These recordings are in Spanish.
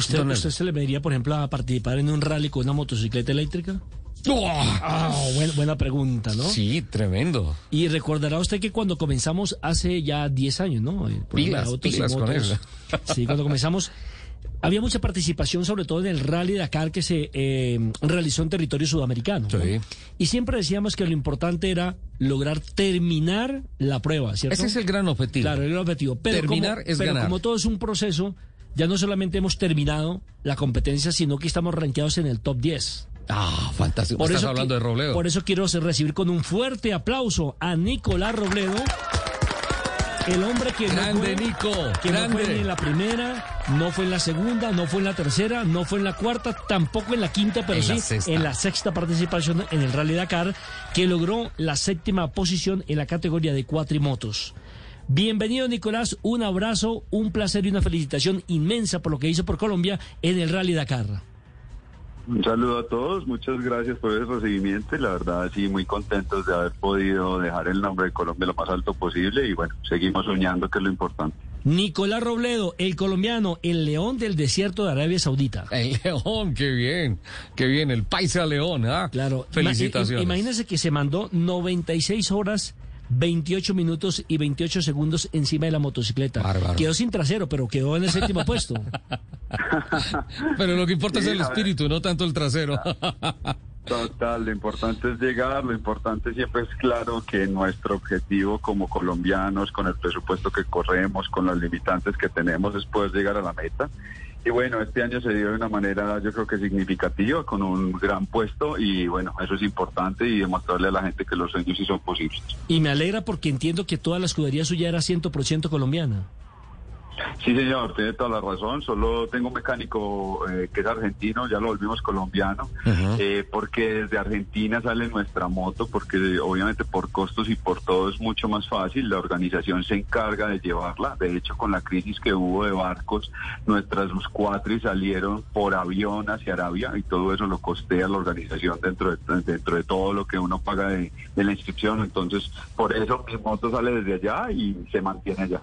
¿Usted, ¿Usted se le vería, por ejemplo, a participar en un rally con una motocicleta eléctrica? Ah, buena, buena pregunta, ¿no? Sí, tremendo. Y recordará usted que cuando comenzamos hace ya 10 años, ¿no? Eh, Pilas, y pilas con eso. Sí, cuando comenzamos había mucha participación, sobre todo en el rally Dakar que se eh, realizó en territorio sudamericano. ¿no? Sí. Y siempre decíamos que lo importante era lograr terminar la prueba, ¿cierto? Ese es el gran objetivo. Claro, el objetivo. Pero Terminar como, es pero ganar. como todo es un proceso, ya no solamente hemos terminado la competencia, sino que estamos rankeados en el top 10. Ah, fantástico. Estás hablando qui- de Robledo. Por eso quiero recibir con un fuerte aplauso a Nicolás Robledo, el hombre que Grande, no fue, Nico, que no fue ni en la primera, no fue en la segunda, no fue en la tercera, no fue en la cuarta, tampoco en la quinta, pero En sí en la sexta participación en el Rally Dakar, que logró la séptima posición en la categoría de cuatrimotos. Bienvenido Nicolás, un abrazo, un placer y una felicitación inmensa por lo que hizo por Colombia en el Rally Dakar. Un saludo a todos, muchas gracias por el recibimiento y la verdad sí muy contentos de haber podido dejar el nombre de Colombia lo más alto posible y bueno, seguimos soñando que es lo importante. Nicolás Robledo, el colombiano, el león del desierto de Arabia Saudita. El León, qué bien, qué bien, el Paisa León, ¿ah? Claro. Felicitaciones. Ima- Imagínense que se mandó 96 horas, 28 minutos y 28 segundos encima de la motocicleta. Bárbaro. Quedó sin trasero, pero quedó en el séptimo puesto. Pero lo que importa es el espíritu, no tanto el trasero. Total, lo importante es llegar, lo importante siempre es claro que nuestro objetivo como colombianos, con el presupuesto que corremos, con las limitantes que tenemos, es poder llegar a la meta. Y bueno, este año se dio de una manera yo creo que significativa, con un gran puesto y bueno, eso es importante y demostrarle a la gente que los sueños sí son posibles. Y me alegra porque entiendo que toda la escudería suya era 100% colombiana. Sí, señor, tiene toda la razón. Solo tengo un mecánico eh, que es argentino, ya lo volvimos colombiano, eh, porque desde Argentina sale nuestra moto, porque obviamente por costos y por todo es mucho más fácil. La organización se encarga de llevarla. De hecho, con la crisis que hubo de barcos, nuestras cuatris salieron por avión hacia Arabia y todo eso lo costea la organización dentro de, dentro de todo lo que uno paga de, de la inscripción. Entonces, por eso mi moto sale desde allá y se mantiene allá.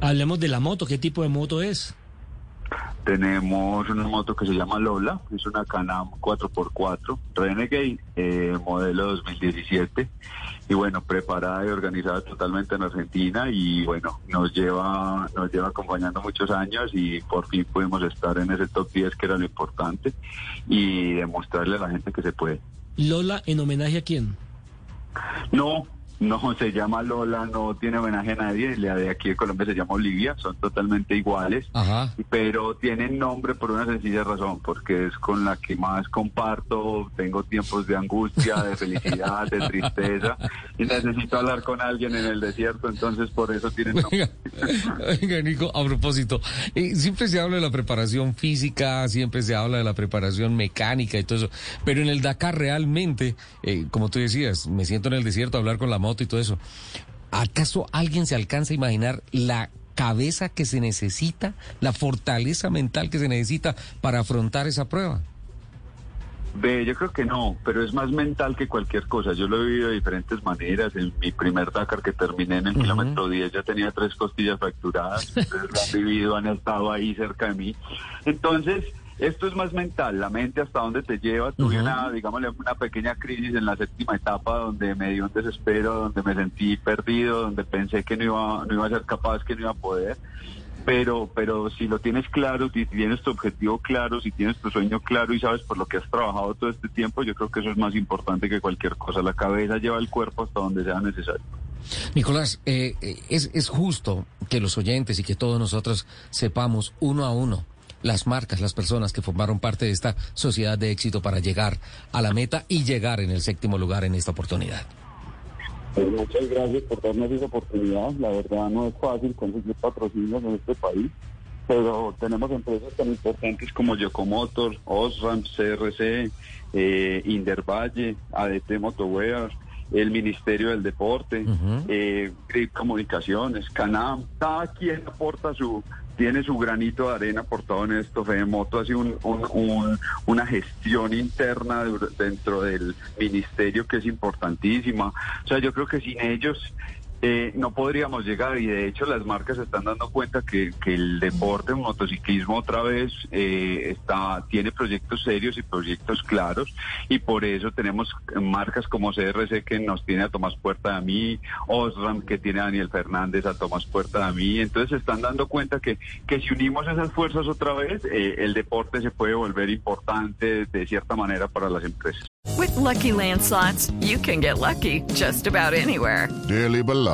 Hablemos de la moto, ¿qué tipo de moto es? Tenemos una moto que se llama Lola, es una Canam 4x4 Renegade, eh, modelo 2017. Y bueno, preparada y organizada totalmente en Argentina y bueno, nos lleva, nos lleva acompañando muchos años y por fin pudimos estar en ese top 10 que era lo importante y demostrarle a la gente que se puede. Lola, ¿en homenaje a quién? No, no se llama Lola, no tiene homenaje a nadie, la de aquí de Colombia se llama Olivia, son totalmente iguales. Ajá. pero tienen nombre por una sencilla razón, porque es con la que más comparto, tengo tiempos de angustia, de felicidad, de tristeza, y necesito hablar con alguien en el desierto, entonces por eso tienen nombre. Nico, a propósito, eh, siempre se habla de la preparación física, siempre se habla de la preparación mecánica y todo eso, pero en el Dakar realmente, eh, como tú decías, me siento en el desierto a hablar con la moto y todo eso. ¿Acaso alguien se alcanza a imaginar la cabeza que se necesita, la fortaleza mental que se necesita para afrontar esa prueba? Ve, yo creo que no, pero es más mental que cualquier cosa. Yo lo he vivido de diferentes maneras. En mi primer Dakar que terminé en el kilómetro 10 ya tenía tres costillas fracturadas. Ustedes lo han vivido, han estado ahí cerca de mí. Entonces, esto es más mental. La mente hasta dónde te lleva. Tuve una, digámosle, una pequeña crisis en la séptima etapa donde me dio un desespero, donde me sentí perdido, donde pensé que no iba, no iba a ser capaz, que no iba a poder pero pero si lo tienes claro, si tienes tu objetivo claro, si tienes tu sueño claro y sabes por lo que has trabajado todo este tiempo, yo creo que eso es más importante que cualquier cosa. La cabeza lleva el cuerpo hasta donde sea necesario. Nicolás, eh, eh, es, es justo que los oyentes y que todos nosotros sepamos uno a uno las marcas, las personas que formaron parte de esta sociedad de éxito para llegar a la meta y llegar en el séptimo lugar en esta oportunidad. Pues muchas gracias por darnos esa oportunidad. La verdad no es fácil conseguir patrocinios en este país. pero tenemos empresas tan importantes como Yocomotor, Osram, CRC, eh, Indervalle, ADT Motowear, el Ministerio del Deporte, eh, Grip Comunicaciones, Canam, cada quien aporta su, tiene su granito de arena aportado en esto. Fedemoto ha sido un, un, una gestión interna dentro del ministerio que es importantísima. O sea, yo creo que sin ellos eh, no podríamos llegar y de hecho las marcas se están dando cuenta que, el deporte, el motociclismo otra vez eh, está tiene proyectos serios y proyectos claros y por eso tenemos marcas como CRC que nos tiene a Tomás Puerta de mí, Osram que tiene a Daniel Fernández a Tomás Puerta de mí, entonces se están dando cuenta que, que si unimos esas fuerzas otra vez, eh, el deporte se puede volver importante de cierta manera para las empresas. With lucky landslots, you can get lucky just about anywhere. Dearly beloved,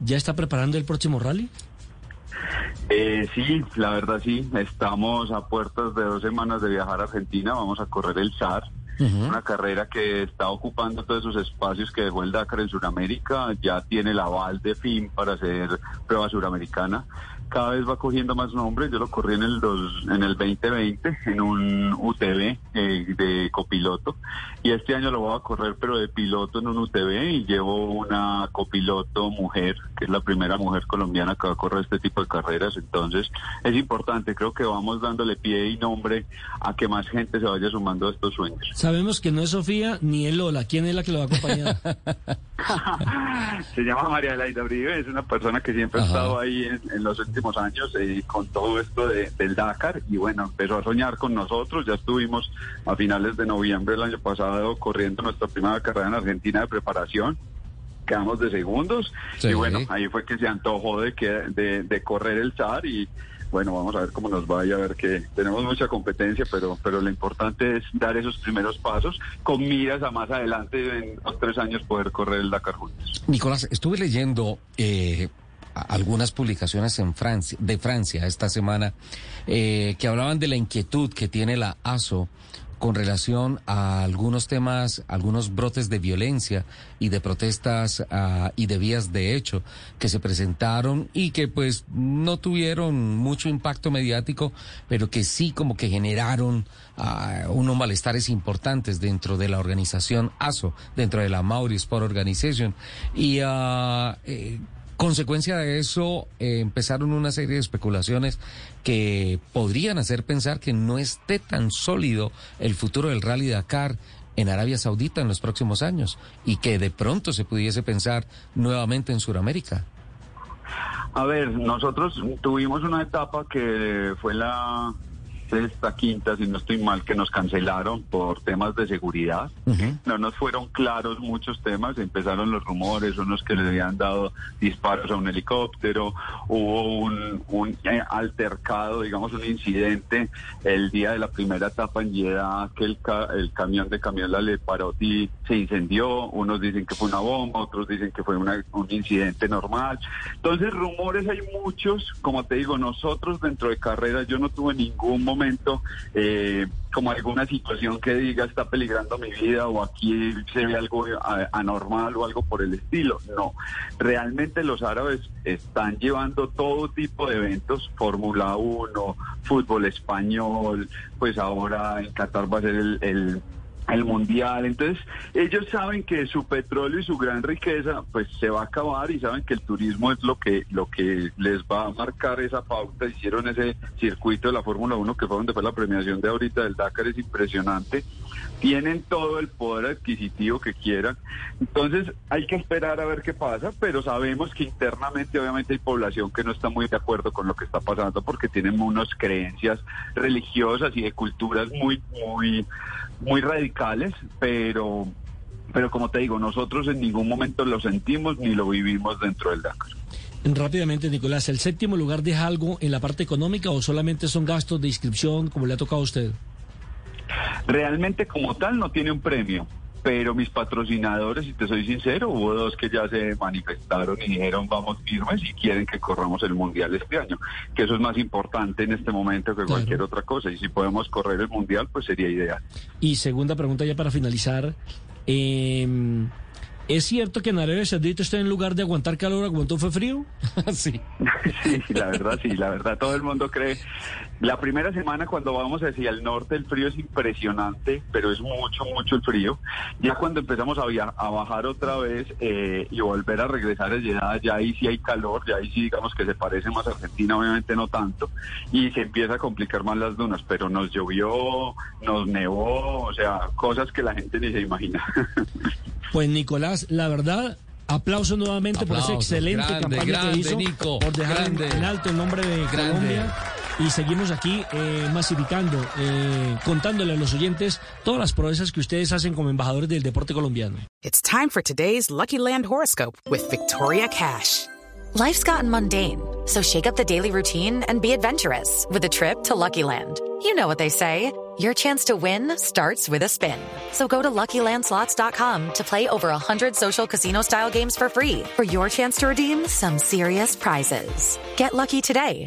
¿Ya está preparando el próximo rally? Eh, sí, la verdad sí. Estamos a puertas de dos semanas de viajar a Argentina. Vamos a correr el SAR. Una carrera que está ocupando todos esos espacios que dejó el Dakar en Sudamérica. Ya tiene el aval de FIM para hacer prueba suramericana cada vez va cogiendo más nombres. Yo lo corrí en el dos, en el 2020 en un UTV eh, de copiloto y este año lo voy a correr pero de piloto en un UTV y llevo una copiloto mujer que es la primera mujer colombiana que va a correr este tipo de carreras. Entonces es importante, creo que vamos dándole pie y nombre a que más gente se vaya sumando a estos sueños. Sabemos que no es Sofía ni el Lola. ¿Quién es la que lo va a acompañar? se llama María Laida Uribe, es una persona que siempre ha estado ahí en, los últimos años eh, con todo esto del Dakar y bueno, empezó a soñar con nosotros, ya estuvimos a finales de noviembre del año pasado corriendo nuestra primera carrera en Argentina de preparación. Quedamos de segundos y bueno, ahí fue que se antojó de, que, de, de correr el SAR y bueno, vamos a ver cómo nos vaya, a ver que tenemos mucha competencia, pero, pero lo importante es dar esos primeros pasos con miras a más adelante, en dos, tres años, poder correr el Dakar juntos. Nicolás, estuve leyendo eh, algunas publicaciones en Francia, de Francia esta semana eh, que hablaban de la inquietud que tiene la ASO con relación a algunos temas, algunos brotes de violencia y de protestas uh, y de vías de hecho que se presentaron y que pues no tuvieron mucho impacto mediático, pero que sí como que generaron uh, unos malestares importantes dentro de la organización ASO, dentro de la Mauri Sport Organization. Y uh, Consecuencia de eso, eh, empezaron una serie de especulaciones que podrían hacer pensar que no esté tan sólido el futuro del Rally Dakar en Arabia Saudita en los próximos años y que de pronto se pudiese pensar nuevamente en Sudamérica. A ver, nosotros tuvimos una etapa que fue la sexta, quinta, si no estoy mal, que nos cancelaron por temas de seguridad. No nos fueron claros muchos temas, empezaron los rumores, unos que le habían dado disparos a un helicóptero, hubo un, un eh, altercado, digamos un incidente el día de la primera etapa en Jeddah, que el, el camión de camión la y se incendió, unos dicen que fue una bomba, otros dicen que fue una, un incidente normal. Entonces rumores hay muchos, como te digo, nosotros dentro de carreras yo no tuve ningún momento momento eh, como alguna situación que diga está peligrando mi vida o aquí se ve algo anormal o algo por el estilo. No, realmente los árabes están llevando todo tipo de eventos, Fórmula 1, fútbol español, pues ahora en Qatar va a ser el el mundial. Entonces, ellos saben que su petróleo y su gran riqueza pues se va a acabar y saben que el turismo es lo que lo que les va a marcar esa pauta. Hicieron ese circuito de la Fórmula 1 que fue donde fue la premiación de ahorita del Dakar es impresionante. Tienen todo el poder adquisitivo que quieran. Entonces, hay que esperar a ver qué pasa, pero sabemos que internamente obviamente hay población que no está muy de acuerdo con lo que está pasando porque tienen unas creencias religiosas y de culturas muy muy muy radicales, pero, pero como te digo, nosotros en ningún momento lo sentimos ni lo vivimos dentro del Dakar. Rápidamente, Nicolás, ¿el séptimo lugar deja algo en la parte económica o solamente son gastos de inscripción como le ha tocado a usted? Realmente como tal no tiene un premio, pero mis patrocinadores, si te soy sincero, hubo dos que ya se manifestaron y dijeron vamos firmes y quieren que corramos el Mundial este año, que eso es más importante en este momento que cualquier otra cosa, y si podemos correr el Mundial, pues sería ideal. Y segunda pregunta ya para finalizar, eh, ¿Es cierto que en Arabia Saudita usted en lugar de aguantar calor aguantó fue frío? sí. sí, la verdad, sí, la verdad, todo el mundo cree. La primera semana cuando vamos hacia el norte el frío es impresionante, pero es mucho, mucho el frío. Ya cuando empezamos a, a bajar otra vez eh, y volver a regresar a Jeddah, ya ahí sí hay calor, ya ahí sí digamos que se parece más a Argentina, obviamente no tanto, y se empieza a complicar más las dunas, pero nos llovió, nos nevó, o sea, cosas que la gente ni se imagina. Pues Nicolás, la verdad, aplauso nuevamente por esa excelente campaña que hizo, por dejar en, alto el nombre de Colombia. Y seguimos aquí eh, masificando, eh, contándole a los oyentes todas las proezas que ustedes hacen como embajadores del deporte colombiano. It's time for today's Lucky Land horoscope with Victoria Cash. Life's gotten mundane, so shake up the daily routine and be adventurous with a trip to Lucky Land. You know what they say. Your chance to win starts with a spin. So go to LuckyLandSlots.com to play over 100 social casino-style games for free for your chance to redeem some serious prizes. Get lucky today